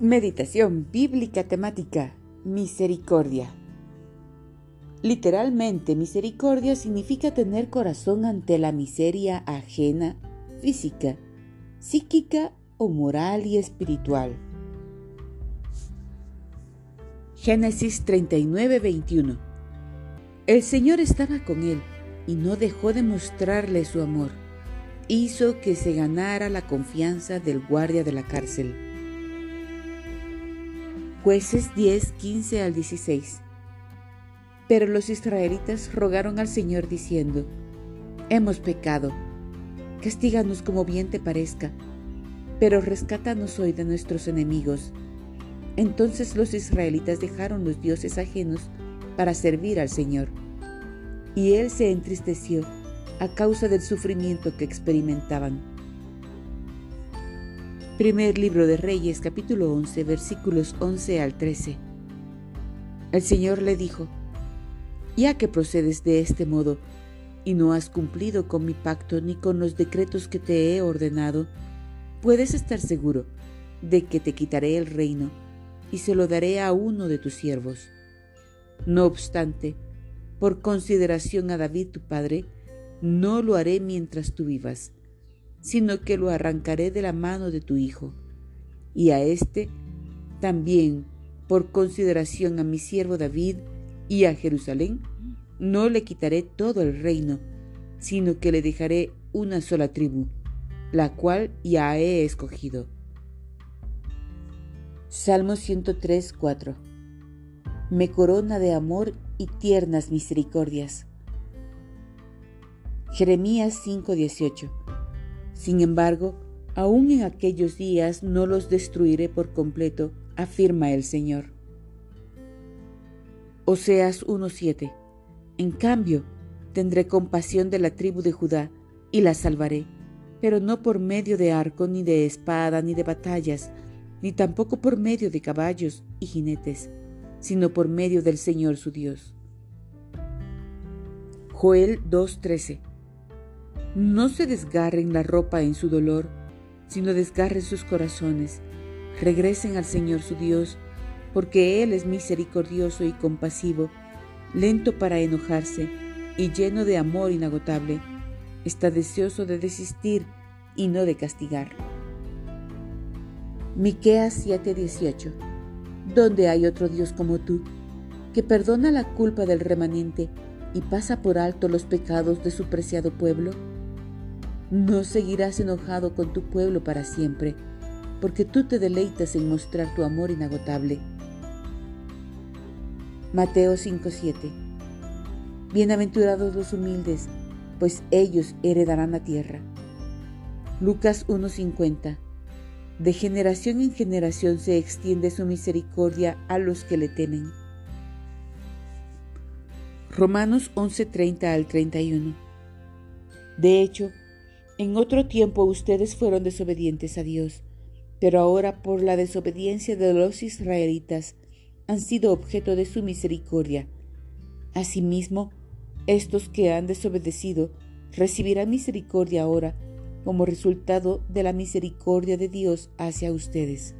Meditación bíblica temática Misericordia. Literalmente, misericordia significa tener corazón ante la miseria ajena, física, psíquica o moral y espiritual. Génesis 39, 21. El Señor estaba con él y no dejó de mostrarle su amor. Hizo que se ganara la confianza del guardia de la cárcel. Jueces 10, 15 al 16. Pero los israelitas rogaron al Señor diciendo, Hemos pecado, castíganos como bien te parezca, pero rescátanos hoy de nuestros enemigos. Entonces los israelitas dejaron los dioses ajenos para servir al Señor. Y él se entristeció a causa del sufrimiento que experimentaban. Primer libro de Reyes capítulo 11 versículos 11 al 13. El Señor le dijo, Ya que procedes de este modo, y no has cumplido con mi pacto ni con los decretos que te he ordenado, puedes estar seguro de que te quitaré el reino y se lo daré a uno de tus siervos. No obstante, por consideración a David tu padre, no lo haré mientras tú vivas sino que lo arrancaré de la mano de tu Hijo. Y a éste también, por consideración a mi siervo David y a Jerusalén, no le quitaré todo el reino, sino que le dejaré una sola tribu, la cual ya he escogido. Salmo 103, 4 Me corona de amor y tiernas misericordias. Jeremías 5, 18 sin embargo, aún en aquellos días no los destruiré por completo, afirma el Señor. Oseas 1:7 En cambio, tendré compasión de la tribu de Judá y la salvaré, pero no por medio de arco, ni de espada, ni de batallas, ni tampoco por medio de caballos y jinetes, sino por medio del Señor su Dios. Joel 2:13 no se desgarren la ropa en su dolor, sino desgarren sus corazones. Regresen al Señor su Dios, porque Él es misericordioso y compasivo, lento para enojarse y lleno de amor inagotable. Está deseoso de desistir y no de castigar. Miqueas 7:18 ¿Dónde hay otro Dios como tú, que perdona la culpa del remanente y pasa por alto los pecados de su preciado pueblo? No seguirás enojado con tu pueblo para siempre, porque tú te deleitas en mostrar tu amor inagotable. Mateo 5:7 Bienaventurados los humildes, pues ellos heredarán la tierra. Lucas 1:50 De generación en generación se extiende su misericordia a los que le temen. Romanos 11:30 al 31 De hecho, en otro tiempo ustedes fueron desobedientes a Dios, pero ahora por la desobediencia de los israelitas han sido objeto de su misericordia. Asimismo, estos que han desobedecido recibirán misericordia ahora como resultado de la misericordia de Dios hacia ustedes.